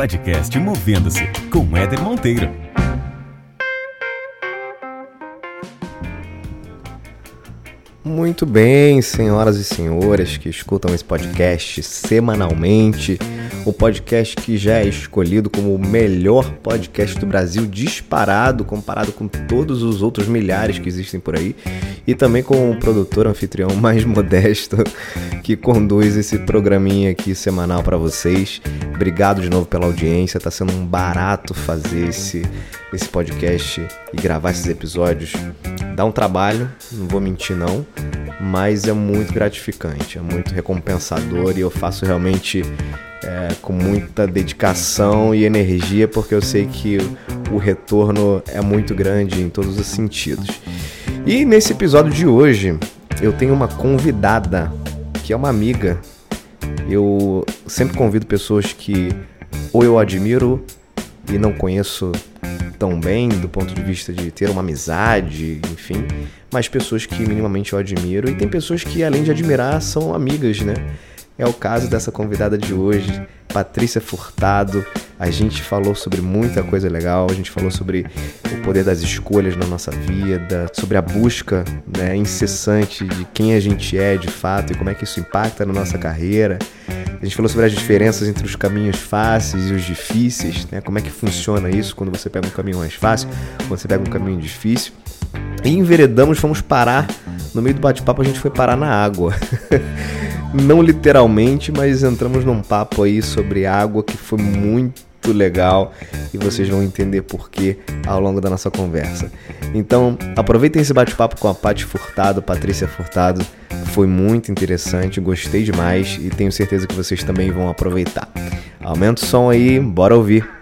podcast Movendo-se com Éder Monteiro. Muito bem, senhoras e senhores que escutam esse podcast semanalmente, o podcast que já é escolhido como o melhor podcast do Brasil disparado comparado com todos os outros milhares que existem por aí, e também com o produtor anfitrião mais modesto que conduz esse programinha aqui semanal para vocês. Obrigado de novo pela audiência, tá sendo um barato fazer esse esse podcast e gravar esses episódios. Dá um trabalho, não vou mentir não, mas é muito gratificante, é muito recompensador e eu faço realmente é, com muita dedicação e energia porque eu sei que o retorno é muito grande em todos os sentidos. E nesse episódio de hoje eu tenho uma convidada que é uma amiga. Eu sempre convido pessoas que ou eu admiro e não conheço tão bem do ponto de vista de ter uma amizade, enfim, mas pessoas que minimamente eu admiro e tem pessoas que além de admirar são amigas, né? É o caso dessa convidada de hoje, Patrícia Furtado. A gente falou sobre muita coisa legal, a gente falou sobre o poder das escolhas na nossa vida, sobre a busca né, incessante de quem a gente é de fato e como é que isso impacta na nossa carreira. A gente falou sobre as diferenças entre os caminhos fáceis e os difíceis, né? Como é que funciona isso quando você pega um caminho mais fácil, quando você pega um caminho difícil. E enveredamos, fomos parar no meio do bate-papo, a gente foi parar na água. Não literalmente, mas entramos num papo aí sobre água que foi muito legal e vocês vão entender por quê ao longo da nossa conversa. Então, aproveitem esse bate-papo com a Paty Furtado, Patrícia Furtado foi muito interessante, gostei demais e tenho certeza que vocês também vão aproveitar. Aumenta o som aí, bora ouvir.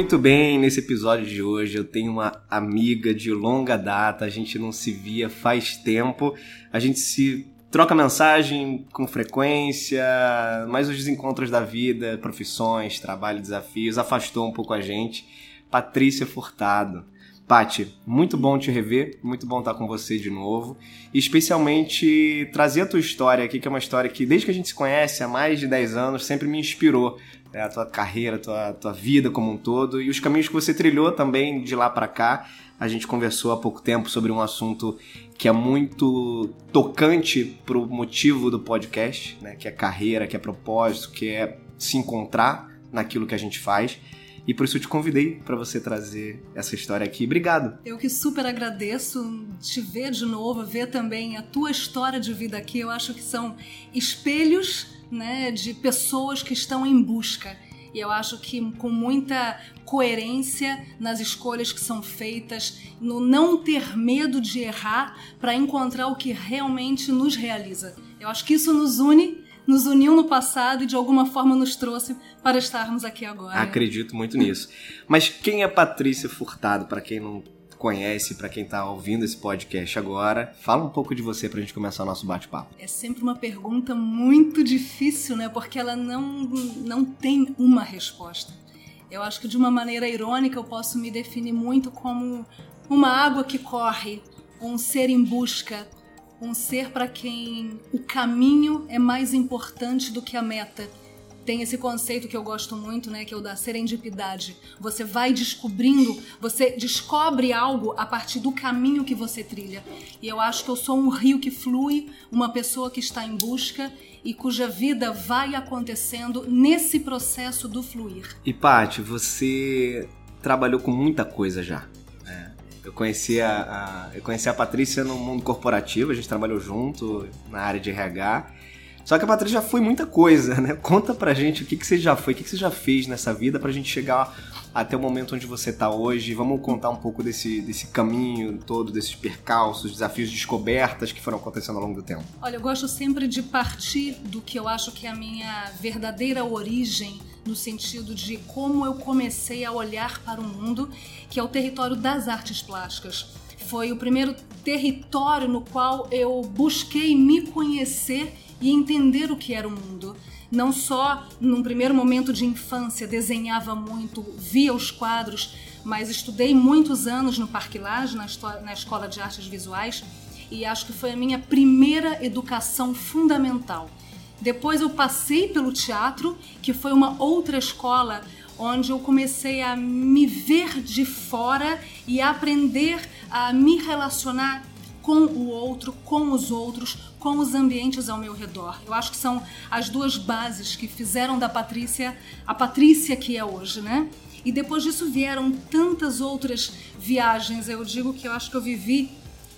Muito bem, nesse episódio de hoje eu tenho uma amiga de longa data, a gente não se via faz tempo, a gente se troca mensagem com frequência, mas os desencontros da vida, profissões, trabalho, desafios, afastou um pouco a gente. Patrícia Furtado. Pati, muito bom te rever, muito bom estar com você de novo. E especialmente trazer a tua história aqui, que é uma história que desde que a gente se conhece há mais de 10 anos sempre me inspirou. Né? A tua carreira, a tua, tua vida como um todo e os caminhos que você trilhou também de lá para cá. A gente conversou há pouco tempo sobre um assunto que é muito tocante pro motivo do podcast, né? Que é carreira, que é propósito, que é se encontrar naquilo que a gente faz. E por isso eu te convidei para você trazer essa história aqui. Obrigado. Eu que super agradeço te ver de novo, ver também a tua história de vida aqui. Eu acho que são espelhos, né, de pessoas que estão em busca e eu acho que com muita coerência nas escolhas que são feitas, no não ter medo de errar para encontrar o que realmente nos realiza. Eu acho que isso nos une, nos uniu no passado e de alguma forma nos trouxe para estarmos aqui agora. Acredito muito nisso. Mas quem é Patrícia Furtado, para quem não conhece, para quem está ouvindo esse podcast agora. Fala um pouco de você para a gente começar o nosso bate-papo. É sempre uma pergunta muito difícil, né? Porque ela não, não tem uma resposta. Eu acho que de uma maneira irônica eu posso me definir muito como uma água que corre, um ser em busca, um ser para quem o caminho é mais importante do que a meta tem esse conceito que eu gosto muito, né, que é o da serendipidade. Você vai descobrindo, você descobre algo a partir do caminho que você trilha. E eu acho que eu sou um rio que flui, uma pessoa que está em busca e cuja vida vai acontecendo nesse processo do fluir. E Paty, você trabalhou com muita coisa já. Eu conheci a, a, eu conheci a Patrícia no mundo corporativo, a gente trabalhou junto na área de RH. Só que a Patrícia já foi muita coisa, né? Conta pra gente o que, que você já foi, o que, que você já fez nessa vida pra gente chegar até o momento onde você tá hoje. Vamos contar um pouco desse, desse caminho todo, desses percalços, desafios, descobertas que foram acontecendo ao longo do tempo. Olha, eu gosto sempre de partir do que eu acho que é a minha verdadeira origem no sentido de como eu comecei a olhar para o mundo, que é o território das artes plásticas. Foi o primeiro território no qual eu busquei me conhecer e entender o que era o mundo. Não só num primeiro momento de infância desenhava muito, via os quadros, mas estudei muitos anos no Parque Lage, na, na Escola de Artes Visuais, e acho que foi a minha primeira educação fundamental. Depois eu passei pelo teatro, que foi uma outra escola onde eu comecei a me ver de fora e a aprender a me relacionar com o outro, com os outros, com os ambientes ao meu redor. Eu acho que são as duas bases que fizeram da Patrícia a Patrícia que é hoje, né? E depois disso vieram tantas outras viagens. Eu digo que eu acho que eu vivi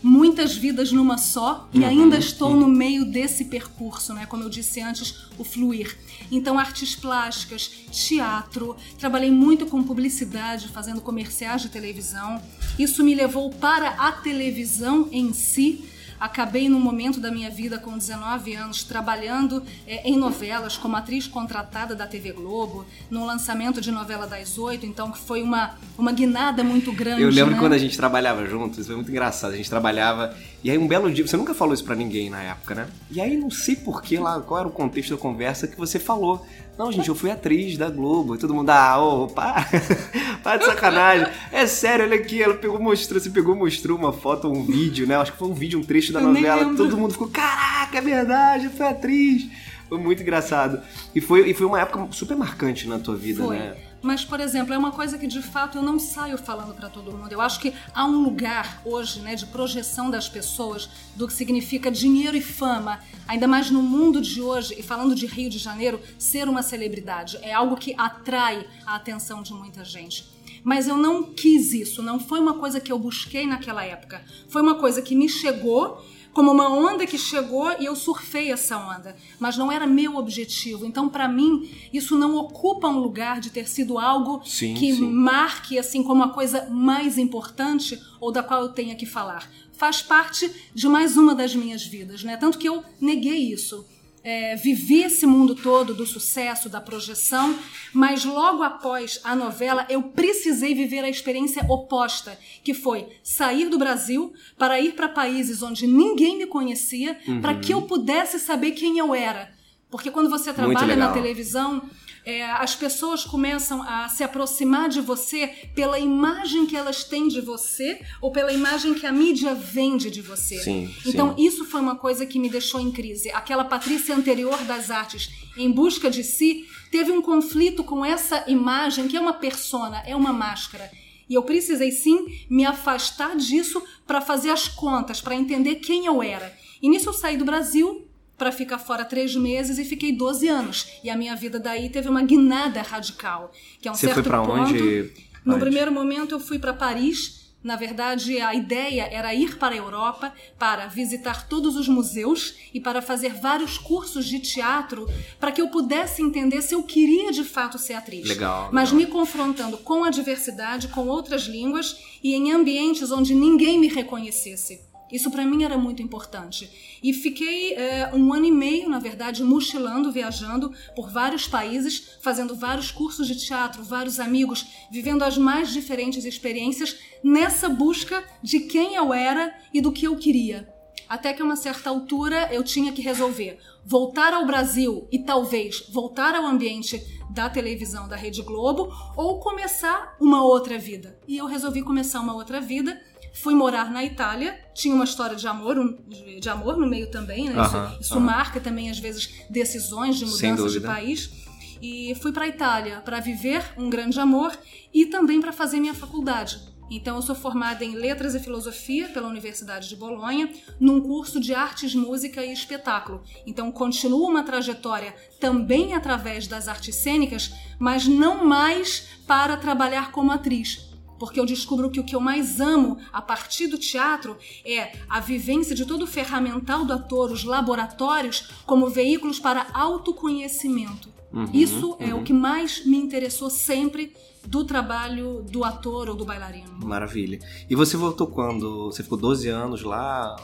muitas vidas numa só e uhum, ainda estou uhum. no meio desse percurso, né? Como eu disse antes, o fluir. Então, artes plásticas, teatro, trabalhei muito com publicidade, fazendo comerciais de televisão. Isso me levou para a televisão em si Acabei num momento da minha vida com 19 anos trabalhando é, em novelas como atriz contratada da TV Globo, no lançamento de novela das oito, então que foi uma, uma guinada muito grande. Eu lembro né? quando a gente trabalhava juntos, foi muito engraçado. A gente trabalhava e aí um belo dia, você nunca falou isso para ninguém na época, né? E aí não sei por que lá, qual era o contexto da conversa que você falou. Não, gente, eu fui atriz da Globo. E todo mundo, ah, ô, para, para de sacanagem. É sério, olha aqui, ela pegou, mostrou, você pegou, mostrou uma foto, um vídeo, né? Acho que foi um vídeo, um trecho da eu novela. Todo mundo ficou, caraca, é verdade, foi atriz. Foi muito engraçado. E foi, e foi uma época super marcante na tua vida, foi. né? Mas, por exemplo, é uma coisa que de fato eu não saio falando para todo mundo. Eu acho que há um lugar hoje, né, de projeção das pessoas do que significa dinheiro e fama, ainda mais no mundo de hoje, e falando de Rio de Janeiro, ser uma celebridade é algo que atrai a atenção de muita gente. Mas eu não quis isso, não foi uma coisa que eu busquei naquela época. Foi uma coisa que me chegou como uma onda que chegou e eu surfei essa onda, mas não era meu objetivo. Então, para mim, isso não ocupa um lugar de ter sido algo sim, que sim. marque assim como a coisa mais importante ou da qual eu tenha que falar. Faz parte de mais uma das minhas vidas, né? Tanto que eu neguei isso é, vivi esse mundo todo do sucesso, da projeção, mas logo após a novela eu precisei viver a experiência oposta, que foi sair do Brasil para ir para países onde ninguém me conhecia, uhum. para que eu pudesse saber quem eu era. Porque quando você trabalha na televisão, é, as pessoas começam a se aproximar de você pela imagem que elas têm de você ou pela imagem que a mídia vende de você. Sim, então, sim. isso foi uma coisa que me deixou em crise. Aquela Patrícia anterior das artes, em busca de si, teve um conflito com essa imagem que é uma persona, é uma máscara. E eu precisei sim me afastar disso para fazer as contas, para entender quem eu era. E nisso eu saí do Brasil, para ficar fora três meses e fiquei 12 anos. E a minha vida daí teve uma guinada radical. Que é um Você certo foi para onde? No primeiro momento eu fui para Paris. Na verdade, a ideia era ir para a Europa para visitar todos os museus e para fazer vários cursos de teatro para que eu pudesse entender se eu queria de fato ser atriz. Legal. Mas legal. me confrontando com a diversidade, com outras línguas e em ambientes onde ninguém me reconhecesse. Isso para mim era muito importante. E fiquei é, um ano e meio, na verdade, mochilando, viajando por vários países, fazendo vários cursos de teatro, vários amigos, vivendo as mais diferentes experiências nessa busca de quem eu era e do que eu queria. Até que a uma certa altura eu tinha que resolver voltar ao Brasil e talvez voltar ao ambiente da televisão da Rede Globo ou começar uma outra vida. E eu resolvi começar uma outra vida Fui morar na Itália, tinha uma história de amor, de, de amor no meio também, né? Isso, isso marca também, às vezes, decisões de mudanças de país. E fui para a Itália para viver um grande amor e também para fazer minha faculdade. Então, eu sou formada em Letras e Filosofia pela Universidade de Bolonha, num curso de Artes, Música e Espetáculo. Então, continuo uma trajetória também através das artes cênicas, mas não mais para trabalhar como atriz, porque eu descubro que o que eu mais amo a partir do teatro é a vivência de todo o ferramental do ator, os laboratórios, como veículos para autoconhecimento. Uhum, Isso é uhum. o que mais me interessou sempre do trabalho do ator ou do bailarino. Maravilha. E você voltou quando? Você ficou 12 anos lá?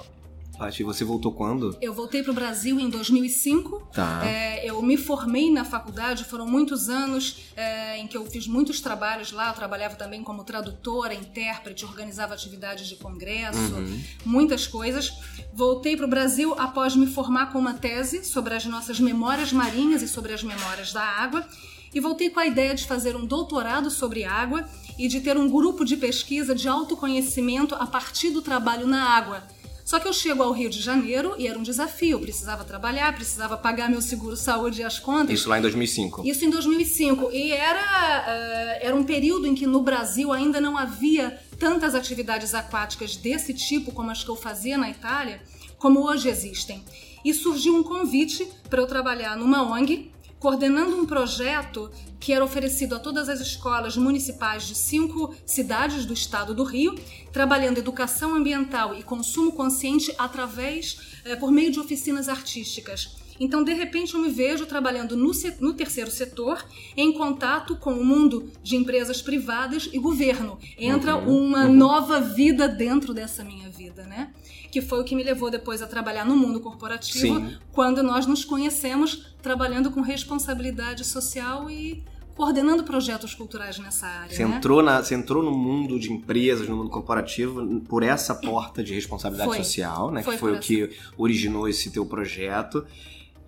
Paty, você voltou quando? Eu voltei para o Brasil em 2005. Tá. É, eu me formei na faculdade, foram muitos anos é, em que eu fiz muitos trabalhos lá. Eu trabalhava também como tradutora, intérprete, organizava atividades de congresso, uhum. muitas coisas. Voltei para o Brasil após me formar com uma tese sobre as nossas memórias marinhas e sobre as memórias da água. E voltei com a ideia de fazer um doutorado sobre água e de ter um grupo de pesquisa de autoconhecimento a partir do trabalho na água Só que eu chego ao Rio de Janeiro e era um desafio. Eu precisava trabalhar, precisava pagar meu seguro saúde e as contas. Isso lá em 2005. Isso em 2005. E era, uh, era um período em que no Brasil ainda não havia tantas atividades aquáticas desse tipo como as que eu fazia na Itália, como hoje existem. E surgiu um convite para eu trabalhar numa ONG coordenando um projeto que era oferecido a todas as escolas municipais de cinco cidades do estado do Rio, trabalhando educação ambiental e consumo consciente através, eh, por meio de oficinas artísticas. Então, de repente, eu me vejo trabalhando no, no, terceiro setor, em contato com o mundo de empresas privadas e governo. Entra uhum, uma uhum. nova vida dentro dessa minha vida, né? Que foi o que me levou depois a trabalhar no mundo corporativo, Sim. quando nós nos conhecemos trabalhando com responsabilidade social e coordenando projetos culturais nessa área. Você, né? entrou, na, você entrou no mundo de empresas, no mundo corporativo, por essa porta de responsabilidade foi. social, né? Foi que foi o essa. que originou esse teu projeto.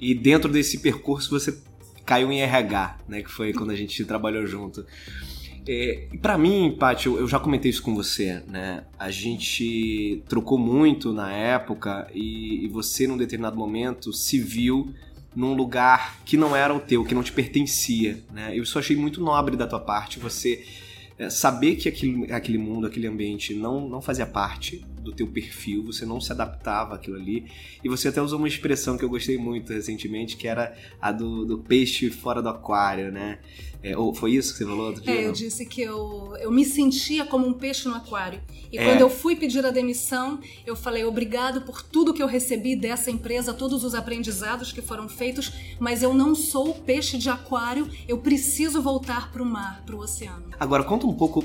E dentro desse percurso você caiu em RH, né? Que foi quando a gente trabalhou junto. É, e para mim, Paty, eu, eu, já comentei isso com você, né? A gente trocou muito na época e, e você, num determinado momento, se viu num lugar que não era o teu, que não te pertencia, né? Eu só achei muito nobre da tua parte você é, saber que aquele, aquele mundo, aquele ambiente não, não fazia parte do teu perfil, você não se adaptava àquilo ali. E você até usou uma expressão que eu gostei muito recentemente, que era a do, do peixe fora do aquário, né? É, ou foi isso que você falou outro dia? É, eu disse que eu, eu me sentia como um peixe no aquário. E é. quando eu fui pedir a demissão, eu falei obrigado por tudo que eu recebi dessa empresa, todos os aprendizados que foram feitos, mas eu não sou peixe de aquário, eu preciso voltar para o mar, para o oceano. Agora, conta um pouco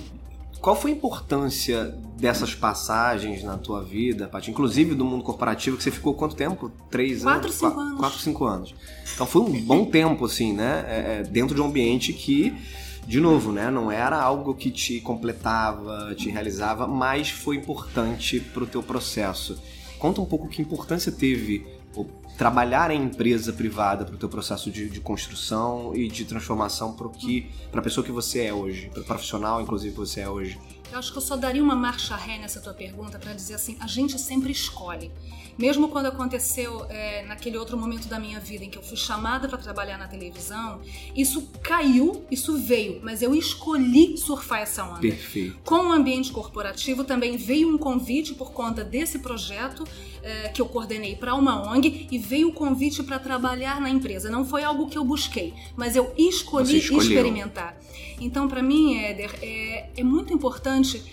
qual foi a importância dessas passagens na tua vida, Paty? Inclusive do mundo corporativo, que você ficou quanto tempo? Três quatro, anos? Cinco anos. Quatro, cinco anos. Então foi um bom tempo, assim, né? É, é, dentro de um ambiente que, de novo, né? Não era algo que te completava, te realizava, mas foi importante para o teu processo. Conta um pouco que importância teve trabalhar em empresa privada para o teu processo de, de, construção e de transformação para que para a pessoa que você é hoje, para o profissional inclusive que você é hoje. Eu acho que eu só daria uma marcha ré nessa tua pergunta para dizer assim, a gente sempre escolhe. Mesmo quando aconteceu é, naquele outro momento da minha vida em que eu fui chamada para trabalhar na televisão, isso caiu, isso veio, mas eu escolhi surfar essa onda. Perfeito. Com o ambiente corporativo também veio um convite por conta desse projeto é, que eu coordenei para uma ONG e veio o convite para trabalhar na empresa. Não foi algo que eu busquei, mas eu escolhi experimentar. Então, para mim, Éder, é, é muito importante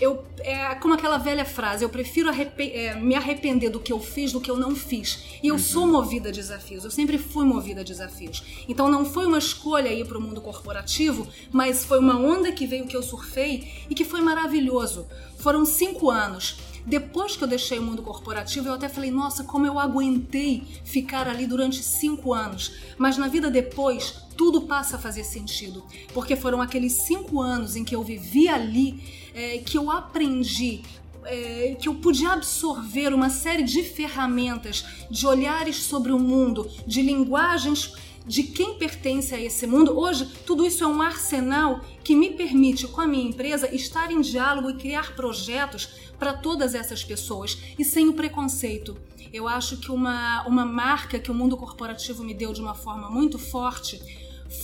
eu, é como aquela velha frase, eu prefiro arrepe é, me arrepender do que eu fiz do que eu não fiz. E eu uhum. sou movida a desafios, eu sempre fui movida a desafios. Então não foi uma escolha ir para o mundo corporativo, mas foi uma onda que veio que eu surfei e que foi maravilhoso. Foram cinco anos. Depois que eu deixei o mundo corporativo, eu até falei, nossa, como eu aguentei ficar ali durante cinco anos. Mas na vida depois, tudo passa a fazer sentido. Porque foram aqueles cinco anos em que eu vivi ali é, que eu aprendi é, que eu podia absorver uma série de ferramentas, de olhares sobre o mundo, de linguagens de quem pertence a esse mundo. Hoje, tudo isso é um arsenal que me permite, com a minha empresa, estar em diálogo e criar projetos para todas essas pessoas e sem o preconceito. Eu acho que uma, uma marca que o mundo corporativo me deu de uma forma muito forte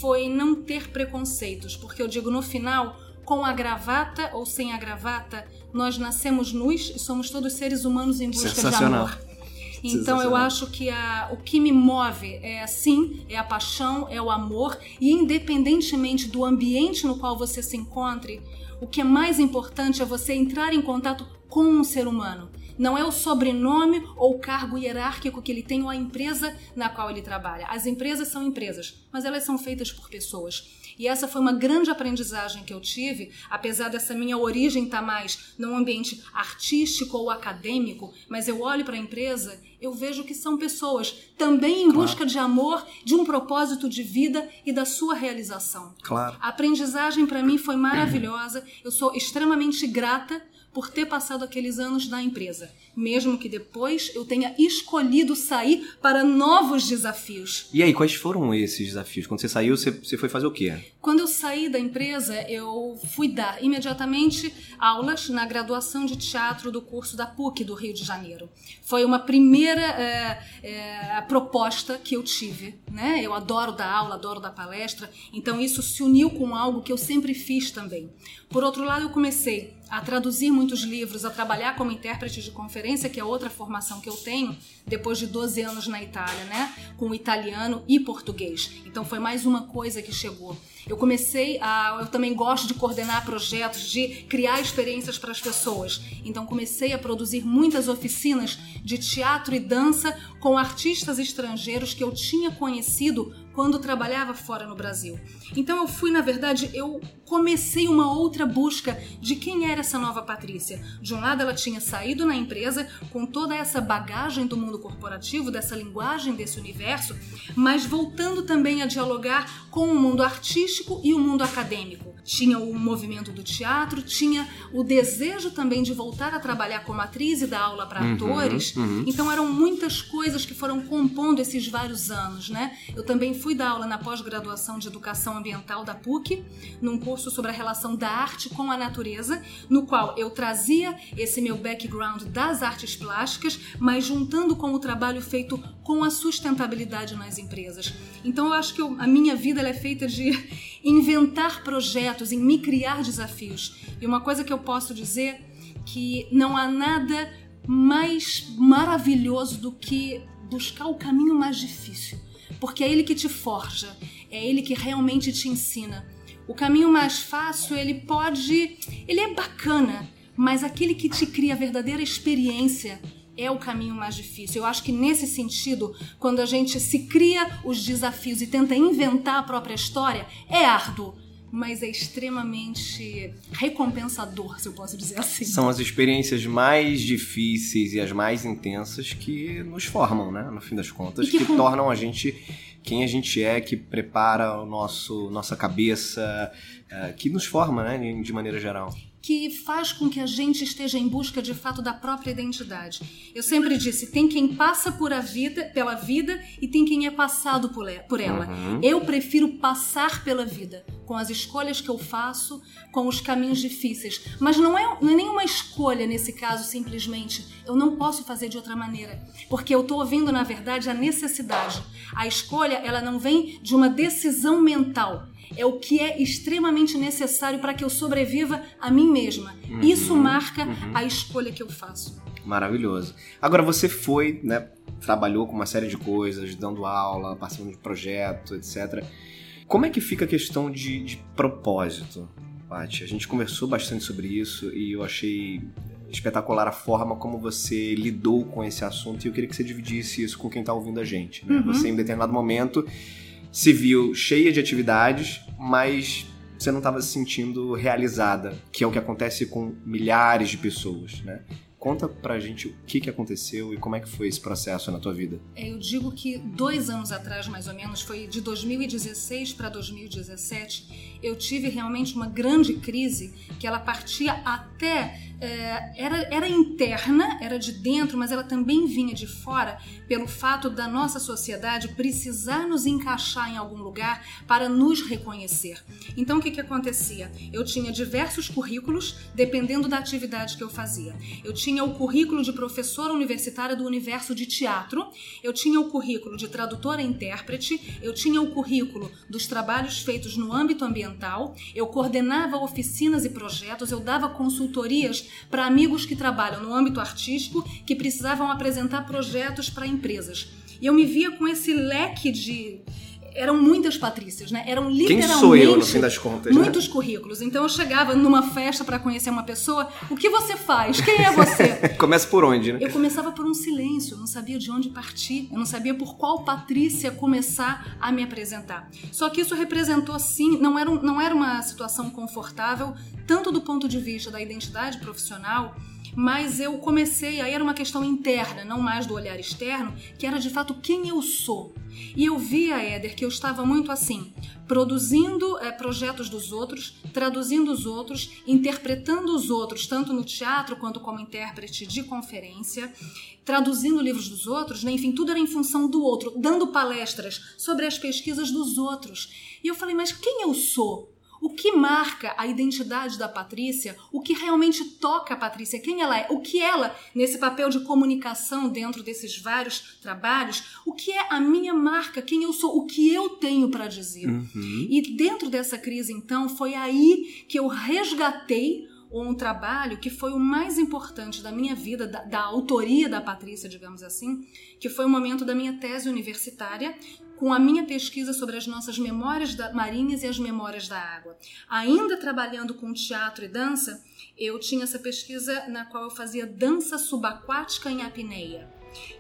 foi não ter preconceitos, porque eu digo no final com a gravata ou sem a gravata, nós nascemos nus e somos todos seres humanos em busca de amor. Então eu acho que a, o que me move é assim, é a paixão, é o amor e independentemente do ambiente no qual você se encontre, o que é mais importante é você entrar em contato com um ser humano. Não é o sobrenome ou o cargo hierárquico que ele tem ou a empresa na qual ele trabalha. As empresas são empresas, mas elas são feitas por pessoas. E essa foi uma grande aprendizagem que eu tive, apesar dessa minha origem estar tá mais num ambiente artístico ou acadêmico, mas eu olho para a empresa, eu vejo que são pessoas também em busca de amor, de um propósito de vida e da sua realização. Claro. A aprendizagem para mim foi maravilhosa. Eu sou extremamente grata por ter passado aqueles anos na empresa, mesmo que depois eu tenha escolhido sair para novos desafios. E aí, quais foram esses desafios? Quando você saiu, você, você foi fazer o quê? Quando eu saí da empresa, eu fui dar imediatamente aulas na graduação de teatro do curso da PUC do Rio de Janeiro. Foi uma primeira é, é, proposta que eu tive. Né? Eu adoro dar aula, adoro dar palestra, então isso se uniu com algo que eu sempre fiz também. Por outro lado, eu comecei a traduzir muitos livros, a trabalhar como intérprete de conferência, que é outra formação que eu tenho, depois de 12 anos na Itália, né? Com italiano e português. Então foi mais uma coisa que chegou. Eu comecei a. Eu também gosto de coordenar projetos, de criar experiências para as pessoas. Então comecei a produzir muitas oficinas de teatro e dança com artistas estrangeiros que eu tinha conhecido quando trabalhava fora no Brasil. Então eu fui, na verdade, eu comecei uma outra busca de quem era essa nova Patrícia. De um lado, ela tinha saído na empresa com toda essa bagagem do mundo corporativo, dessa linguagem desse universo, mas voltando também a dialogar com o mundo artístico e o mundo acadêmico. Tinha o movimento do teatro, tinha o desejo também de voltar a trabalhar como atriz e dar aula para uhum, atores. Uhum. Então eram muitas coisas que foram compondo esses vários anos, né? Eu também fui dar aula na pós-graduação de Educação Ambiental da PUC, num curso sobre a relação da arte com a natureza, no qual eu trazia esse meu background das artes plásticas, mas juntando com o trabalho feito com a sustentabilidade nas empresas. Então eu acho que eu, a minha vida é feita de inventar projetos, em me criar desafios. E uma coisa que eu posso dizer que não há nada mais maravilhoso do que buscar o caminho mais difícil porque é ele que te forja, é ele que realmente te ensina. O caminho mais fácil, ele pode, ele é bacana, mas aquele que te cria a verdadeira experiência é o caminho mais difícil. Eu acho que nesse sentido, quando a gente se cria os desafios e tenta inventar a própria história, é árduo mas é extremamente recompensador, se eu posso dizer assim. São as experiências mais difíceis e as mais intensas que nos formam, né? No fim das contas, que, que com... tornam a gente quem a gente é, que prepara o nosso nossa cabeça, uh, que nos forma, né? De maneira geral que faz com que a gente esteja em busca de fato da própria identidade. Eu sempre disse, tem quem passa por a vida, pela vida e tem quem é passado por ela. Uhum. Eu prefiro passar pela vida, com as escolhas que eu faço, com os caminhos difíceis. Mas não é, não é nenhuma escolha nesse caso simplesmente. Eu não posso fazer de outra maneira, porque eu estou ouvindo na verdade a necessidade. A escolha ela não vem de uma decisão mental é o que é extremamente necessário para que eu sobreviva a mim mesma. Uhum, Isso marca uhum. a escolha que eu faço. Maravilhoso. Agora você foi, né, trabalhou com uma série de coisas, dando aula, participando de projeto, etc. Como é que fica a questão de, de propósito, Paty? A gente conversou bastante sobre isso e eu achei espetacular a forma como você lidou com esse assunto e eu queria que você dividisse isso com quem está ouvindo a gente. Né? Uhum. Você, em determinado momento, se viu cheia de atividades, mas você não estava se sentindo realizada, que é o que acontece com milhares de pessoas, né? Conta pra gente o que, que aconteceu e como é que foi esse processo na tua vida. É, eu digo que dois anos atrás, mais ou menos, foi de 2016 para 2017, eu tive realmente uma grande crise que ela partia até é, era, era interna, era de dentro, mas ela também vinha de fora pelo fato da nossa sociedade precisar nos encaixar em algum lugar para nos reconhecer. Então o que, que acontecia? Eu tinha diversos currículos dependendo da atividade que eu fazia. Eu tinha o currículo de professora universitária do universo de teatro, eu tinha o currículo de tradutora e intérprete, eu tinha o currículo dos trabalhos feitos no âmbito ambiental, eu coordenava oficinas e projetos, eu dava consultorias para amigos que trabalham no âmbito artístico que precisavam apresentar projetos para empresas. E eu me via com esse leque de eram muitas Patrícias, né? Eram literalmente Quem sou eu, no fim das contas, né? muitos né? currículos. Então eu chegava numa festa para conhecer uma pessoa, o que você faz? Quem é você? Começa por onde, né? Eu começava por um silêncio, eu não sabia de onde partir, eu não sabia por qual Patrícia começar a me apresentar. Só que isso representou sim, não era, um, não era uma situação confortável, tanto do ponto de vista da identidade profissional, mas eu comecei, aí era uma questão interna, não mais do olhar externo, que era de fato quem eu sou. E eu via, Éder, que eu estava muito assim, produzindo é, projetos dos outros, traduzindo os outros, interpretando os outros, tanto no teatro quanto como intérprete de conferência, traduzindo livros dos outros, né? enfim, tudo era em função do outro, dando palestras sobre as pesquisas dos outros. E eu falei, mas quem eu sou? O que marca a identidade da Patrícia? O que realmente toca a Patrícia? Quem ela é? O que ela, nesse papel de comunicação dentro desses vários trabalhos, o que é a minha marca? Quem eu sou? O que eu tenho para dizer? Uhum. E dentro dessa crise, então, foi aí que eu resgatei um trabalho que foi o mais importante da minha vida, da, da, autoria da Patrícia, digamos assim, que foi o momento da minha tese universitária, com a minha pesquisa sobre as nossas memórias marinhas e as memórias da água. Ainda trabalhando com teatro e dança, eu tinha essa pesquisa na qual eu fazia dança subaquática em apneia.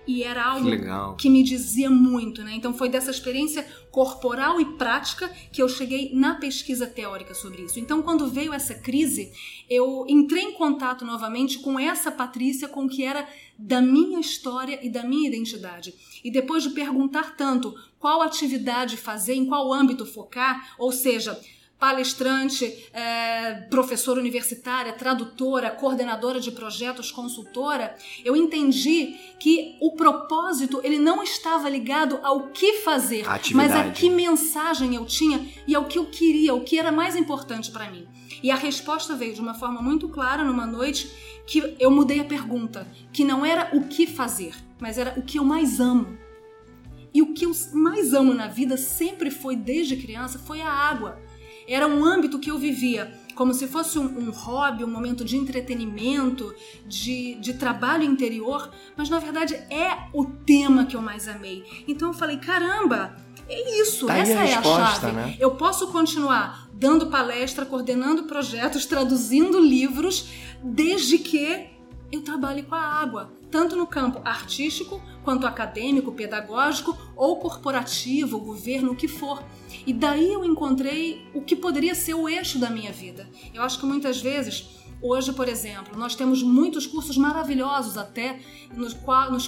E era algo que, que, me dizia muito, né? Então foi dessa experiência corporal e prática que eu cheguei na pesquisa teórica sobre isso. Então, quando veio essa crise, eu entrei em contato novamente com essa Patrícia, com que era da minha história e da minha identidade. E depois de perguntar tanto qual atividade fazer, em qual âmbito focar, ou seja, palestrante, é, professora universitária, tradutora, coordenadora de projetos, consultora, eu entendi que o propósito ele não estava ligado ao que fazer, mas a que mensagem eu tinha e ao que eu queria, o que era mais importante para mim. E a resposta veio de uma forma muito clara numa noite que eu mudei a pergunta, que não era o que fazer, mas era o que eu mais amo. E o que eu mais amo na vida sempre foi desde criança foi a água era um âmbito que eu vivia como se fosse um, um hobby, um momento de entretenimento, de, de trabalho interior, mas na verdade é o tema que eu mais amei. Então eu falei: caramba, é isso, tá essa a é resposta, a chave. Né? Eu posso continuar dando palestra, coordenando projetos, traduzindo livros, desde que eu trabalhe com a água, tanto no campo artístico quanto acadêmico, pedagógico ou corporativo, governo, o que for. E daí eu encontrei o que poderia ser o eixo da minha vida. Eu acho que muitas vezes Hoje, por exemplo, nós temos muitos cursos maravilhosos até, nos,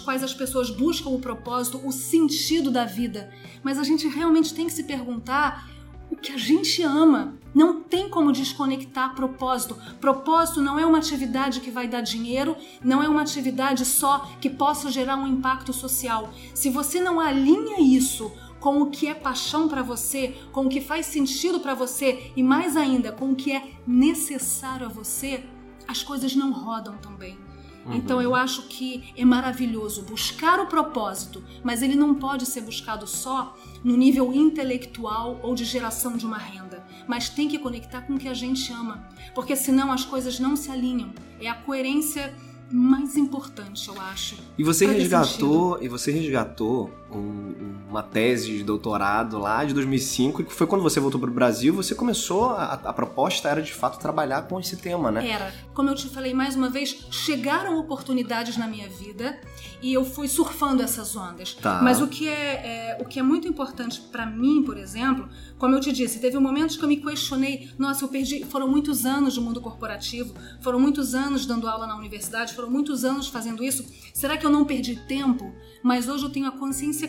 quais as pessoas buscam o propósito, o sentido da vida. Mas a gente realmente tem que se perguntar o que a gente ama. Não tem como desconectar propósito. Propósito não é uma atividade que vai dar dinheiro, não é uma atividade só que possa gerar um impacto social. Se você não alinha isso com o que é paixão para você, com o que faz sentido para você e mais ainda com o que é necessário a você, as coisas não rodam tão bem. Uhum. Então eu acho que é maravilhoso buscar o propósito, mas ele não pode ser buscado só no nível intelectual ou de geração de uma renda, mas tem que conectar com o que a gente ama, porque senão as coisas não se alinham. É a coerência mais importante, eu acho. E você resgatou, e você resgatou um, uma tese de doutorado lá de 2005, que foi quando você voltou para o Brasil, você começou, a, a, proposta era de fato trabalhar com esse tema, né? Era. Como eu te falei mais uma vez, chegaram oportunidades na minha vida e eu fui surfando essas ondas. Tá. Mas o que é, é o que é muito importante para mim, por exemplo, como eu te disse, teve momentos que eu me questionei, nossa, eu perdi, foram muitos anos de mundo corporativo, foram muitos anos dando aula na universidade, foram muitos anos fazendo isso. Será que eu não perdi tempo? Mas hoje eu tenho a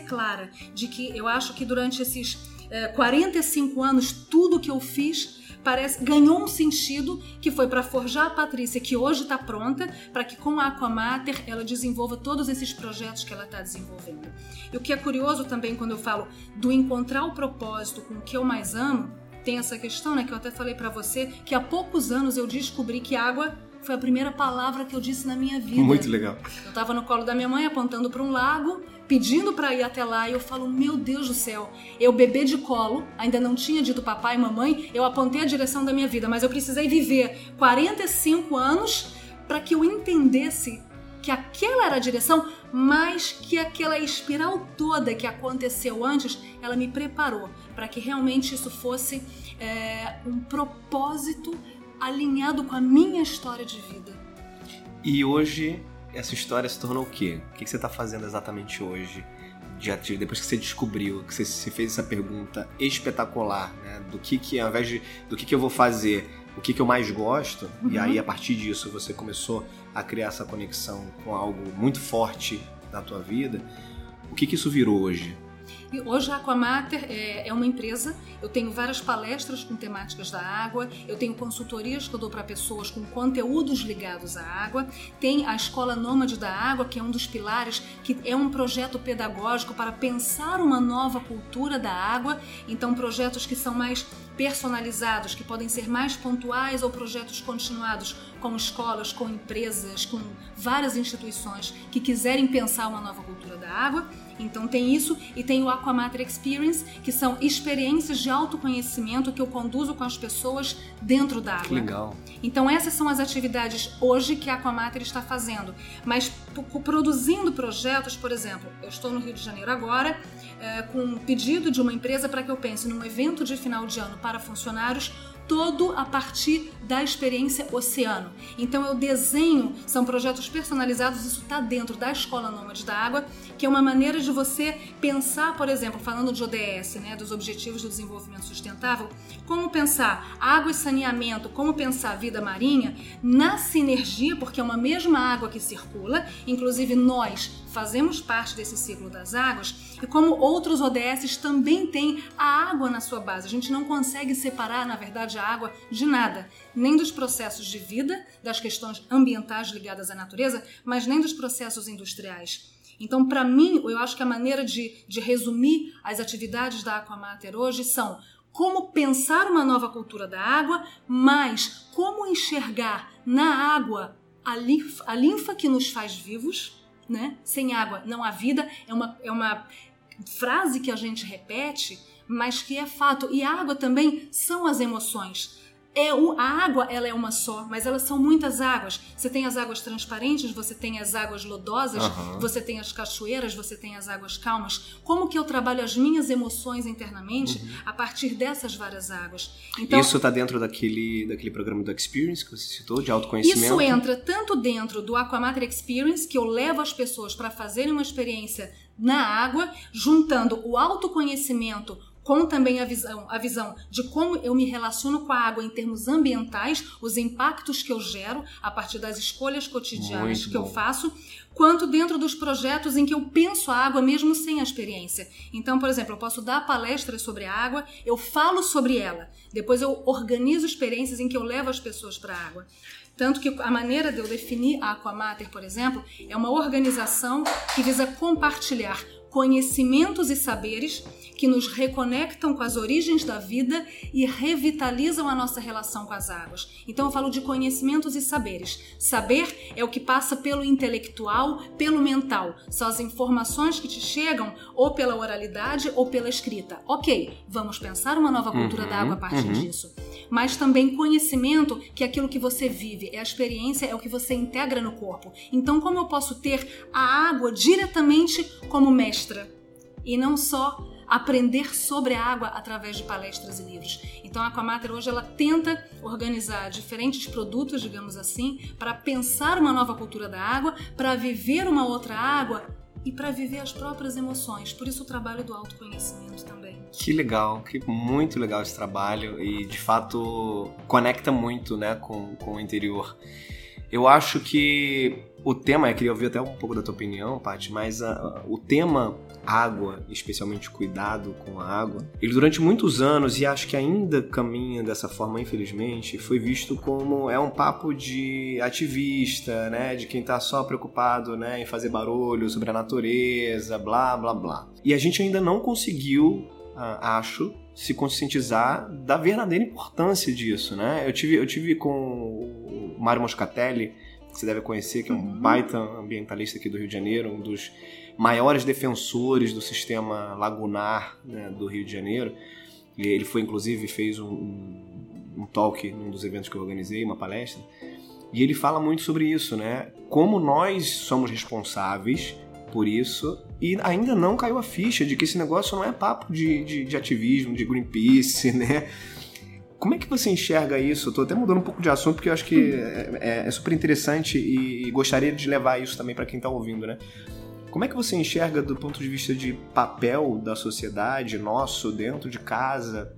clara de que eu acho que durante esses é, 45 anos, tudo que eu fiz parece ganhou um sentido que foi para forjar a Patrícia, que hoje está pronta, para que com a Aquamater ela desenvolva todos esses projetos que ela está desenvolvendo. E o que é curioso também quando eu falo do encontrar o propósito com o que eu mais amo, tem essa questão, né, que eu até falei para você, que há poucos anos eu descobri que água foi a primeira palavra que eu disse na minha vida. Muito legal. Eu estava no colo da minha mãe apontando para um lago, pedindo para ir até lá, e eu falo: "Meu Deus do céu, eu bebê de colo, ainda não tinha dito papai e mamãe, eu apontei a direção da minha vida, mas eu precisei viver 45 anos para que eu entendesse que aquela era a direção, mas que aquela espiral toda que aconteceu antes, ela me preparou para que realmente isso fosse é, um propósito alinhado com a minha história de vida. E hoje essa história se tornou o quê? O que você está fazendo exatamente hoje? depois que você descobriu, que você se fez essa pergunta espetacular, né? Do que que, ao invés de, do que que eu vou fazer, o que, que eu mais gosto, uhum. e aí a partir disso você começou a criar essa conexão com algo muito forte na tua vida, o que, que isso virou hoje? E hoje a Aquamater é, é uma empresa, eu tenho várias palestras com temáticas da água, eu tenho consultorias que eu dou para pessoas com conteúdos ligados à água, tem a Escola Nômade da Água, que é um dos pilares, que é um projeto pedagógico para pensar uma nova cultura da água, então projetos que são mais personalizados, que podem ser mais pontuais ou projetos continuados com escolas, com empresas, com várias instituições que quiserem pensar uma nova cultura da água. Então tem isso e tem o Aquamater Experience, que são experiências de autoconhecimento que eu conduzo com as pessoas dentro da água. legal. Então essas são as atividades hoje que a Aquamater está fazendo. Mas produzindo projetos, por exemplo, eu estou no Rio de Janeiro agora é, com um pedido de uma empresa para que eu pense num evento de final de ano para funcionários todo a partir da experiência oceano. Então eu desenho, são projetos personalizados, isso está dentro da Escola Nômade da Água, que é uma maneira de você pensar, por exemplo, falando de ODS, né, dos Objetivos do Desenvolvimento Sustentável, como pensar água e saneamento, como pensar vida marinha na sinergia, porque é uma mesma água que circula, inclusive nós fazemos parte desse ciclo das águas, e como outros ODS também têm a água na sua base. A gente não consegue separar, na verdade, a água de nada, nem dos processos de vida, das questões ambientais ligadas à natureza, mas nem dos processos industriais. Então, para mim, eu acho que a maneira de, de resumir as atividades da Aquamater hoje são como pensar uma nova cultura da água, mas como enxergar na água a linfa, a linfa que nos faz vivos, né? Sem água não há vida, é uma, é uma frase que a gente repete, mas que é fato. E a água também são as emoções é o, a água ela é uma só, mas elas são muitas águas. Você tem as águas transparentes, você tem as águas lodosas, uhum. você tem as cachoeiras, você tem as águas calmas. Como que eu trabalho as minhas emoções internamente uhum. a partir dessas várias águas? Então, isso está dentro daquele, daquele programa do Experience que você citou, de autoconhecimento? Isso entra tanto dentro do Aquamater Experience, que eu levo as pessoas para fazerem uma experiência na água, juntando o autoconhecimento com também a visão, a visão de como eu me relaciono com a água em termos ambientais, os impactos que eu gero a partir das escolhas cotidianas Muito que bom. eu faço, quanto dentro dos projetos em que eu penso a água mesmo sem a experiência. Então, por exemplo, eu posso dar palestras sobre a água, eu falo sobre ela, depois eu organizo experiências em que eu levo as pessoas para a água. Tanto que a maneira de eu definir a Aquamater, por exemplo, é uma organização que visa compartilhar conhecimentos e saberes que nos reconectam com as origens da vida e revitalizam a nossa relação com as águas. Então eu falo de conhecimentos e saberes. Saber é o que passa pelo intelectual, pelo mental. São as informações que te chegam ou pela oralidade ou pela escrita. Ok, vamos pensar uma nova cultura uhum, da água a partir uhum. disso. Mas também conhecimento, que é aquilo que você vive, é a experiência, é o que você integra no corpo. Então, como eu posso ter a água diretamente como mestra? E não só aprender sobre a água através de palestras e livros. Então a Aquamater hoje ela tenta organizar diferentes produtos, digamos assim, para pensar uma nova cultura da água, para viver uma outra água e para viver as próprias emoções. Por isso o trabalho do autoconhecimento também. Que legal, que muito legal esse trabalho e de fato conecta muito, né, com, com o interior. Eu acho que o tema, eu queria ouvir até um pouco da tua opinião, Paty, mas a, o tema água, especialmente cuidado com a água, ele durante muitos anos, e acho que ainda caminha dessa forma, infelizmente, foi visto como é um papo de ativista, né? De quem tá só preocupado né, em fazer barulho sobre a natureza, blá, blá, blá. E a gente ainda não conseguiu, acho, se conscientizar da verdadeira importância disso, né? Eu tive, eu tive com o Mário Moscatelli, que você deve conhecer, que é um uhum. baita ambientalista aqui do Rio de Janeiro, um dos maiores defensores do sistema lagunar né, do Rio de Janeiro. E ele foi, inclusive, fez um, um, talk num dos eventos que eu organizei, uma palestra. E ele fala muito sobre isso, né? Como nós somos responsáveis por isso e ainda não caiu a ficha de que esse negócio não é papo de, de, de ativismo, de Greenpeace, né? Como é que você enxerga isso? Estou até mudando um pouco de assunto porque eu acho que é, é, é super interessante e gostaria de levar isso também para quem está ouvindo, né? Como é que você enxerga do ponto de vista de papel da sociedade, nosso, dentro de casa,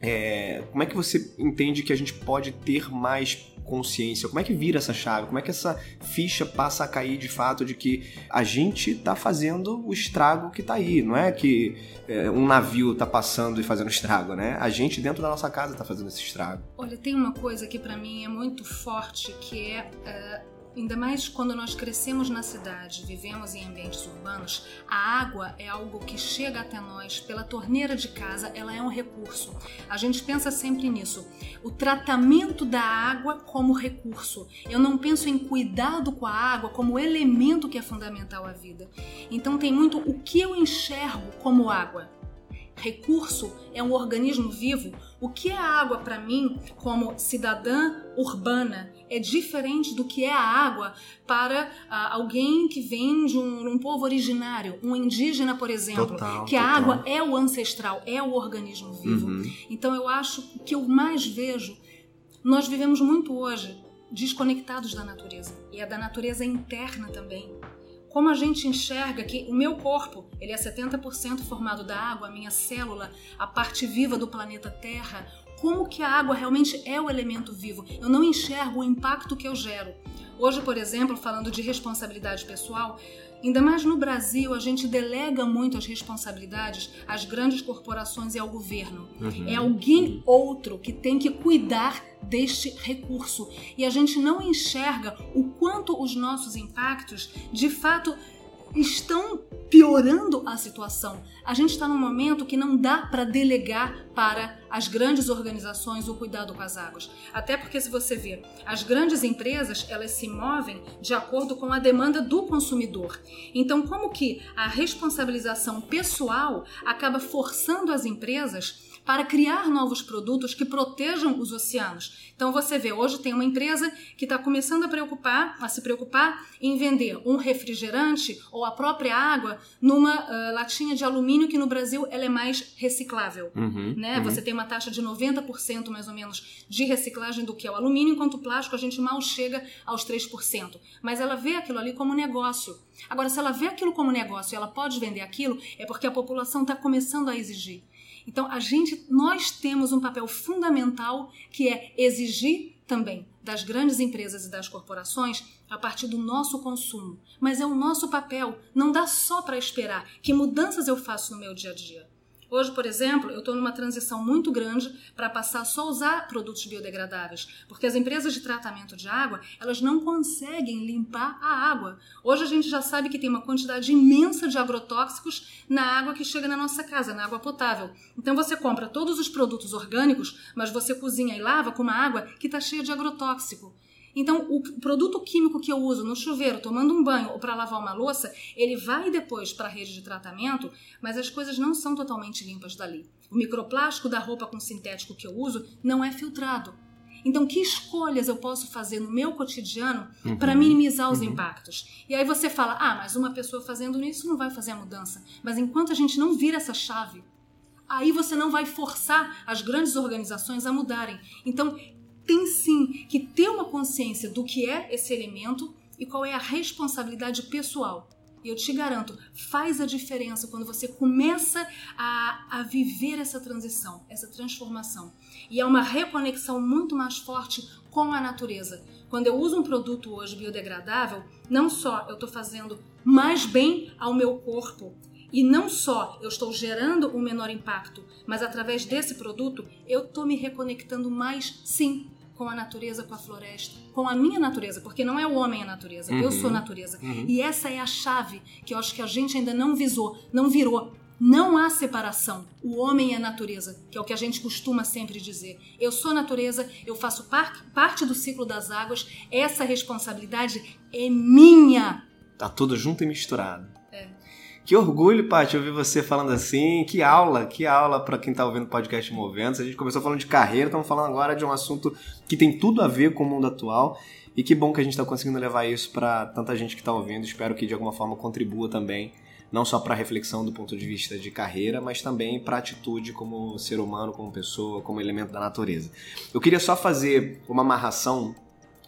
é, como é que você entende que a gente pode ter mais consciência? Como é que vira essa chave? Como é que essa ficha passa a cair de fato de que a gente está fazendo o estrago que está aí? Não é que é, um navio está passando e fazendo estrago, né? A gente dentro da nossa casa está fazendo esse estrago. Olha, tem uma coisa que para mim é muito forte que é uh Ainda mais quando nós crescemos na cidade, vivemos em ambientes urbanos, a água é algo que chega até nós pela torneira de casa, ela é um recurso. A gente pensa sempre nisso. O tratamento da água como recurso. Eu não penso em cuidado com a água como elemento que é fundamental à vida. Então tem muito o que eu enxergo como água recurso é um organismo vivo, o que é água para mim, como cidadã urbana, é diferente do que é a água para ah, alguém que vem de um, um, povo originário, um indígena, por exemplo, total, que total. a água é o ancestral, é o organismo vivo. Uhum. Então eu acho que eu mais vejo, nós vivemos muito hoje desconectados da natureza e é da natureza interna também como a gente enxerga que o meu corpo, ele é 70% formado da água, a minha célula, a parte viva do planeta Terra, como que a água realmente é o elemento vivo. Eu não enxergo o impacto que eu gero. Hoje, por exemplo, falando de responsabilidade pessoal, Ainda mais no Brasil, a gente delega muito as responsabilidades às grandes corporações e ao governo. Uhum. É alguém outro que tem que cuidar deste recurso. E a gente não enxerga o quanto os nossos impactos, de fato, estão piorando a situação. A gente está num momento que não dá para delegar para as grandes organizações o cuidado com as águas. Até porque se você vê, as grandes empresas, elas se movem de acordo com a demanda do consumidor. Então, como que a responsabilização pessoal acaba forçando as empresas para criar novos produtos que protejam os oceanos. Então você vê, hoje tem uma empresa que está começando a preocupar, a se preocupar em vender um refrigerante ou a própria água numa uh, latinha de alumínio que no Brasil ela é mais reciclável. Uhum, né? uhum. Você tem uma taxa de 90% mais ou menos de reciclagem do que é o alumínio, enquanto o plástico a gente mal chega aos 3%. Mas ela vê aquilo ali como negócio. Agora, se ela vê aquilo como negócio e ela pode vender aquilo, é porque a população está começando a exigir. Então, a gente, nós temos um papel fundamental que é exigir também das grandes empresas e das corporações a partir do nosso consumo. Mas é o nosso papel, não dá só para esperar que mudanças eu faço no meu dia a dia. Hoje, por exemplo, eu estou numa transição muito grande para passar só a usar produtos biodegradáveis, porque as empresas de tratamento de água elas não conseguem limpar a água. Hoje a gente já sabe que tem uma quantidade imensa de agrotóxicos na água que chega na nossa casa, na água potável. Então você compra todos os produtos orgânicos, mas você cozinha e lava com uma água que está cheia de agrotóxico. Então, o produto químico que eu uso no chuveiro, tomando um banho ou para lavar uma louça, ele vai depois para a rede de tratamento, mas as coisas não são totalmente limpas dali. O microplástico da roupa com sintético que eu uso não é filtrado. Então, que escolhas eu posso fazer no meu cotidiano Uhum. para minimizar os Uhum. impactos? E aí você fala, ah, mas uma pessoa fazendo isso não vai fazer a mudança. Mas enquanto a gente não vira essa chave, aí você não vai forçar as grandes organizações a mudarem. Então, tem sim que ter uma consciência do que é esse elemento e qual é a responsabilidade pessoal. E eu te garanto, faz a diferença quando você começa a, a viver essa transição, essa transformação. E é uma reconexão muito mais forte com a natureza. Quando eu uso um produto hoje biodegradável, não só eu estou fazendo mais bem ao meu corpo, e não só eu estou gerando um menor impacto, mas através desse produto eu estou me reconectando mais, sim, com a natureza, com a floresta, com a minha natureza, porque não é o homem a natureza, eu Uhum. sou natureza. Uhum. E essa é a chave que eu acho que a gente ainda não visou, não virou. Não há separação. O homem é a natureza, que é o que a gente costuma sempre dizer. Eu sou natureza, eu faço par parte do ciclo das águas, essa responsabilidade é minha. Tá tudo junto e misturado. Que orgulho, Paty, ouvir você falando assim. Que aula, que aula para quem tá ouvindo o podcast Movendo. A gente começou falando de carreira, estamos falando agora de um assunto que tem tudo a ver com o mundo atual. E que bom que a gente está conseguindo levar isso para tanta gente que está ouvindo. Espero que de alguma forma contribua também, não só para reflexão do ponto de vista de carreira, mas também para atitude como ser humano, como pessoa, como elemento da natureza. Eu queria só fazer uma amarração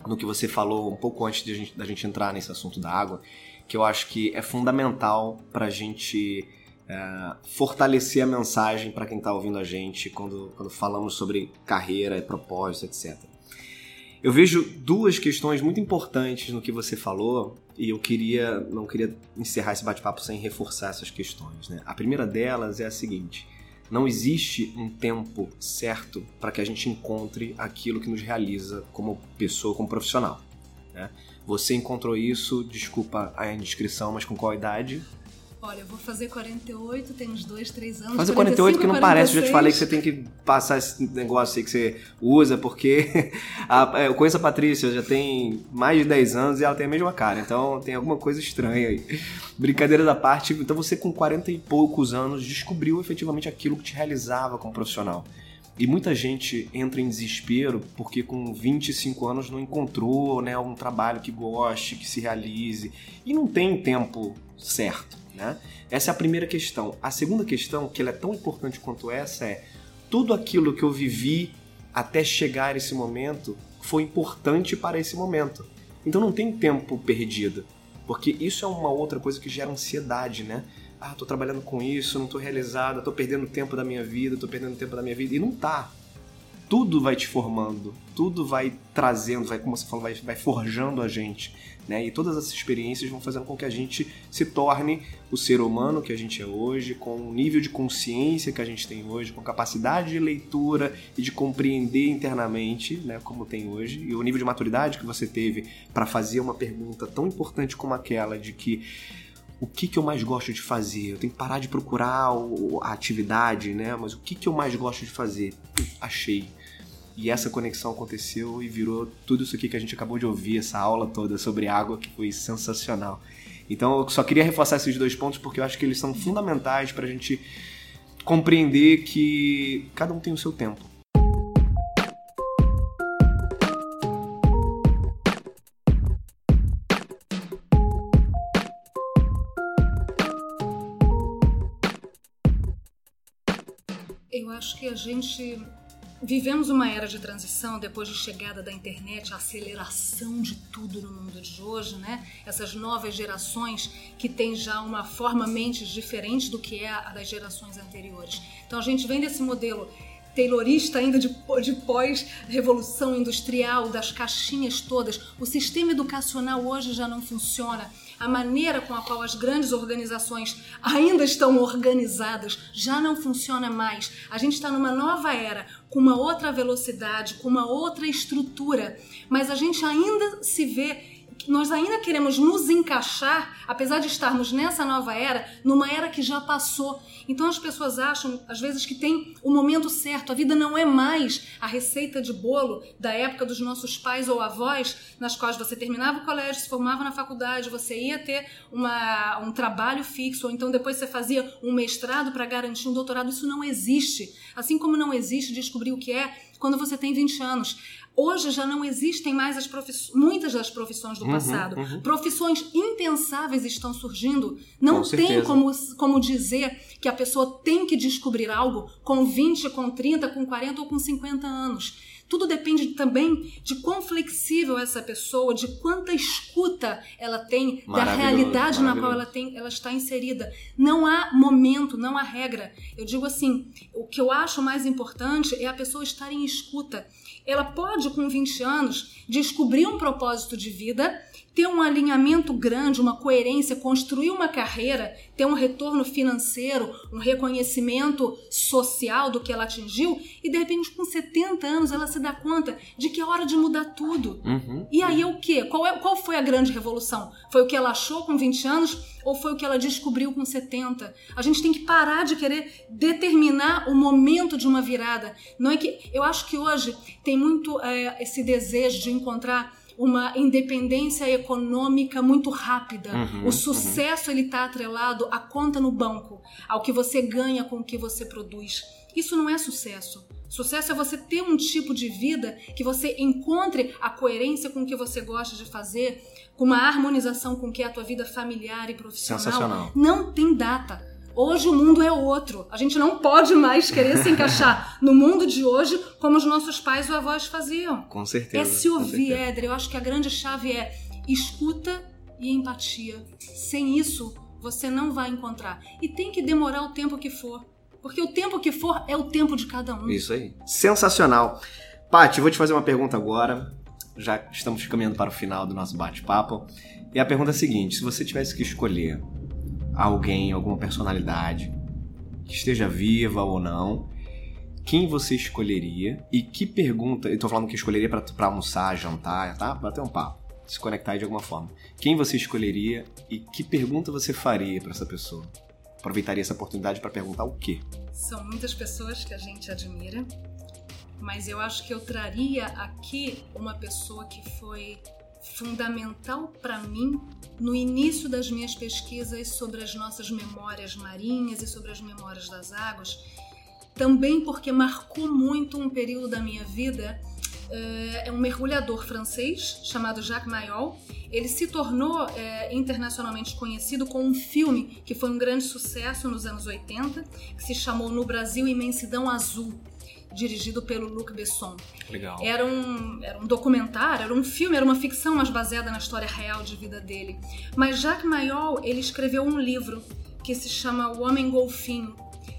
no que você falou um pouco antes de a gente, da gente entrar nesse assunto da água, que eu acho que é fundamental para a gente é, fortalecer a mensagem para quem está ouvindo a gente quando, quando falamos sobre carreira, propósito, etc. Eu vejo duas questões muito importantes no que você falou e eu queria não queria encerrar esse bate-papo sem reforçar essas questões. Né? A primeira delas é a seguinte: não existe um tempo certo para que a gente encontre aquilo que nos realiza como pessoa, como profissional. Né? Você encontrou isso, desculpa a indiscrição, mas com qual idade? Olha, eu vou fazer 48, tem uns 2, 3 anos. Fazer 48 que não 46. parece, eu já te falei que você tem que passar esse negócio aí que você usa, porque a, é, eu conheço a Patrícia, já tem mais de 10 anos e ela tem a mesma cara, então tem alguma coisa estranha aí. Brincadeira da parte, então você com 40 e poucos anos descobriu efetivamente aquilo que te realizava como profissional. E muita gente entra em desespero porque com 25 anos não encontrou né, um trabalho que goste, que se realize. E não tem tempo certo. Né? Essa é a primeira questão. A segunda questão, que ela é tão importante quanto essa, é tudo aquilo que eu vivi até chegar esse momento foi importante para esse momento. Então não tem tempo perdido. Porque isso é uma outra coisa que gera ansiedade, né? Ah, tô trabalhando com isso, não tô realizada, tô perdendo tempo da minha vida, tô perdendo tempo da minha vida. E não tá. Tudo vai te formando, tudo vai trazendo, vai, como você falou, vai, vai forjando a gente. Né? E todas essas experiências vão fazendo com que a gente se torne o ser humano que a gente é hoje, com o nível de consciência que a gente tem hoje, com capacidade de leitura e de compreender internamente, né, como tem hoje, e o nível de maturidade que você teve para fazer uma pergunta tão importante como aquela de que o que, que eu mais gosto de fazer? Eu tenho que parar de procurar a atividade, né? Mas o que, que eu mais gosto de fazer? Achei e essa conexão aconteceu e virou tudo isso aqui que a gente acabou de ouvir, essa aula toda sobre água, que foi sensacional. Então eu só queria reforçar esses dois pontos porque eu acho que eles são fundamentais para a gente compreender que cada um tem o seu tempo. Acho que a gente Vivemos uma era de transição depois de chegada da internet, a aceleração de tudo no mundo de hoje, né? Essas novas gerações que têm já uma forma mente diferente do que é a das gerações anteriores. Então a gente vem desse modelo taylorista ainda de, de pós-revolução industrial, das caixinhas todas. O sistema educacional hoje já não funciona a maneira com a qual as grandes organizações ainda estão organizadas já não funciona mais. A gente está numa nova era, com uma outra velocidade, com uma outra estrutura, mas a gente ainda se vê nós ainda queremos nos encaixar, apesar de estarmos nessa nova era, numa era que já passou. Então as pessoas acham, às vezes, que tem o momento certo. A vida não é mais a receita de bolo da época dos nossos pais ou avós, nas quais você terminava o colégio, se formava na faculdade, você ia ter uma, um trabalho fixo, ou então depois você fazia um mestrado para garantir um doutorado. Isso não existe. Assim como não existe descobrir o que é quando você tem 20 anos. Hoje já não existem mais as muitas das profissões do uhum, passado. Uhum. Profissões impensáveis estão surgindo. Não com tem como, como dizer que a pessoa tem que descobrir algo com 20, com 30, com 40 ou com 50 anos. Tudo depende também de quão flexível essa pessoa, de quanta escuta ela tem da realidade na qual ela, tem, ela está inserida. Não há momento, não há regra. Eu digo assim: o que eu acho mais importante é a pessoa estar em escuta ela pode, com 20 anos, descobrir um propósito de vida, ter um alinhamento grande, uma coerência, construir uma carreira, ter um retorno financeiro, um reconhecimento social do que ela atingiu, e de repente, com 70 anos, ela se dá conta de que é hora de mudar tudo. Uhum. E aí é o quê? Qual, é, qual foi a grande revolução? Foi o que ela achou com 20 anos ou foi o que ela descobriu com 70? A gente tem que parar de querer determinar o momento de uma virada. Não é que eu acho que hoje tem muito é, esse desejo de encontrar uma independência econômica muito rápida. Uhum, o uhum. sucesso uhum. ele está atrelado à conta no banco, ao que você ganha com o que você produz. Isso não é sucesso. Sucesso é você ter um tipo de vida que você encontre a coerência com o que você gosta de fazer, com uma harmonização com o que é a tua vida familiar e profissional. Não tem data. Hoje o mundo é outro. A gente não pode mais querer se encaixar no mundo de hoje como os nossos pais ou avós faziam. Com certeza. É se ouvir, Éder. Eu acho que a grande chave é escuta e empatia. Sem isso, você não vai encontrar. E tem que demorar o tempo que for. Porque o tempo que for é o tempo de cada um. Isso aí. Sensacional. Paty, vou te fazer uma pergunta agora. Já estamos caminhando para o final do nosso bate-papo. E a pergunta é a seguinte: se você tivesse que escolher alguém, alguma personalidade, que esteja viva ou não, quem você escolheria e que pergunta. Eu tô falando que escolheria para almoçar, jantar, tá? Pra ter um papo. Se conectar de alguma forma. Quem você escolheria e que pergunta você faria para essa pessoa? Aproveitaria essa oportunidade para perguntar o quê? São muitas pessoas que a gente admira, mas eu acho que eu traria aqui uma pessoa que foi fundamental para mim no início das minhas pesquisas sobre as nossas memórias marinhas e sobre as memórias das águas, também porque marcou muito um período da minha vida. Eh, é um mergulhador francês chamado Jacques Mayol. Ele se tornou é, internacionalmente conhecido com um filme que foi um grande sucesso nos anos 80, que se chamou No Brasil Imensidão Azul dirigido pelo Luc Besson. Legal. Era um, era um documentário, era um filme, era uma ficção, mas baseada na história real de vida dele. Mas Jacques Mayol, ele escreveu um livro que se chama O Homem Golfinho,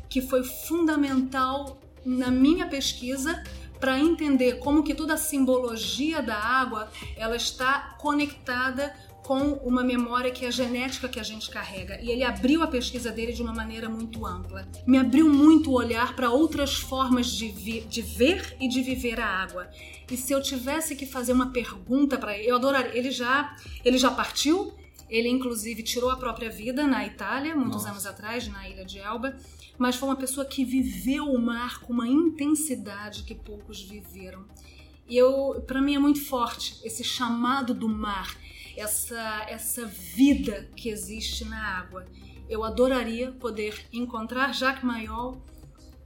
que foi fundamental na minha pesquisa para entender como que toda a simbologia da água ela está conectada com uma memória que é a genética que a gente carrega. E ele abriu a pesquisa dele de uma maneira muito ampla. Me abriu muito o olhar para outras formas de, de ver e de viver a água. E se eu tivesse que fazer uma pergunta para ele, eu adoraria. Ele já, ele já partiu. Ele inclusive tirou a própria vida na Itália muitos Nossa. anos atrás, na ilha de Elba mas foi uma pessoa que viveu o mar com uma intensidade que poucos viveram. E eu, para mim é muito forte esse chamado do mar essa, essa vida que existe na água. Eu adoraria poder encontrar Jacques Mayol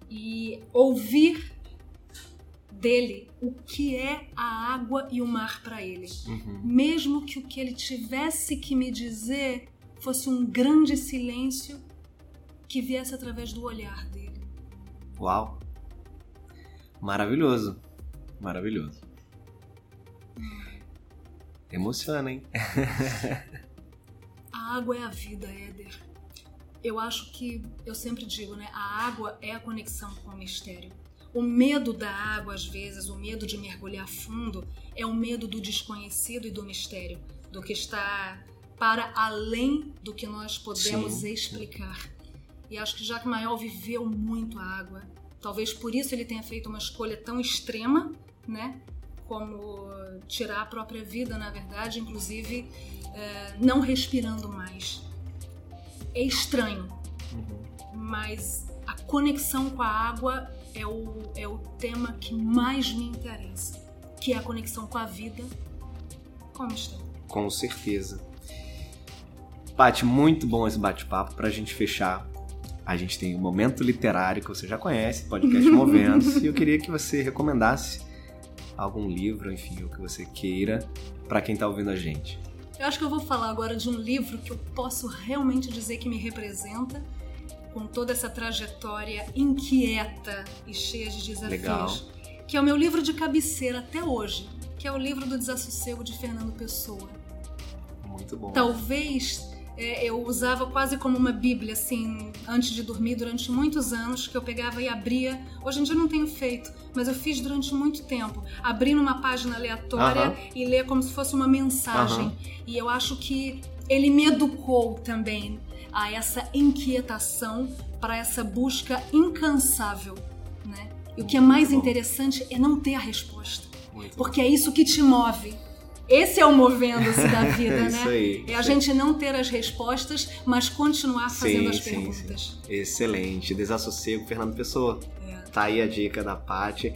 e ouvir dele o que é a água e o mar para ele. Uhum. Mesmo que o que ele tivesse que me dizer fosse um grande silêncio que viesse através do olhar dele. Uau! Maravilhoso, maravilhoso. Emociona, hein? a água é a vida, Éder. Eu acho que, eu sempre digo, né? A água é a conexão com o mistério. O medo da água, às vezes, o medo de mergulhar fundo, é o medo do desconhecido e do mistério, do que está para além do que nós podemos Sim. explicar. E acho que Jacques Mayol viveu muito a água. Talvez por isso ele tenha feito uma escolha tão extrema, né? Como tirar a própria vida, na verdade, inclusive é, não respirando mais. É estranho, uhum. mas a conexão com a água é o, é o tema que mais me interessa, que é a conexão com a vida, como está. Com certeza. Paty, muito bom esse bate-papo para a gente fechar. A gente tem o um Momento Literário, que você já conhece, podcast Movendo, e eu queria que você recomendasse algum livro, enfim, o que você queira, para quem está ouvindo a gente. Eu acho que eu vou falar agora de um livro que eu posso realmente dizer que me representa, com toda essa trajetória inquieta e cheia de desafios. Legal. Que é o meu livro de cabeceira até hoje, que é o livro do Desassossego de Fernando Pessoa. Muito bom. Talvez é, eu usava quase como uma bíblia, assim, antes de dormir, durante muitos anos, que eu pegava e abria. Hoje em dia não tenho feito, mas eu fiz durante muito tempo. Abrir numa página aleatória uh -huh. e ler como se fosse uma mensagem. Uh -huh. E eu acho que ele me educou também a essa inquietação, para essa busca incansável, né? E o que é mais interessante é não ter a resposta. Porque é isso que te move. Esse é o movendo-se da vida, é né? Aí, é a gente não ter as respostas, mas continuar fazendo sim, as perguntas. Sim. Excelente. Desassossego, Fernando Pessoa. É. Tá aí a dica da Paty.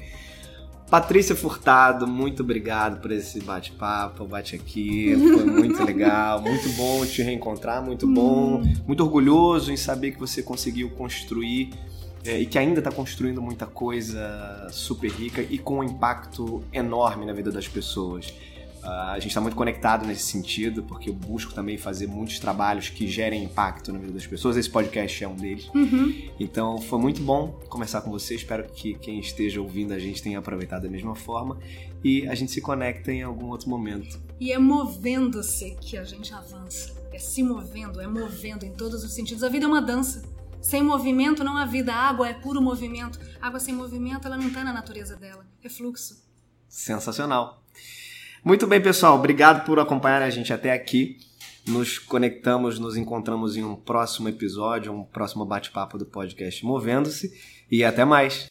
Patrícia Furtado, muito obrigado por esse bate-papo, bate aqui, foi muito legal, muito bom te reencontrar, muito bom, hum. muito orgulhoso em saber que você conseguiu construir é, e que ainda está construindo muita coisa super rica e com um impacto enorme na vida das pessoas. Uh, a gente está muito conectado nesse sentido, porque eu busco também fazer muitos trabalhos que gerem impacto na vida das pessoas. Esse podcast é um deles. Uhum. Então foi muito bom conversar com você. Espero que quem esteja ouvindo a gente tenha aproveitado da mesma forma e a gente se conecta em algum outro momento. E é movendo-se que a gente avança. É se movendo, é movendo em todos os sentidos. A vida é uma dança. Sem movimento não há vida. A água é puro movimento. água sem movimento, ela não está na natureza dela. É fluxo. Sensacional. Muito bem, pessoal. Obrigado por acompanhar a gente até aqui. Nos conectamos, nos encontramos em um próximo episódio, um próximo bate-papo do podcast Movendo-se. E até mais.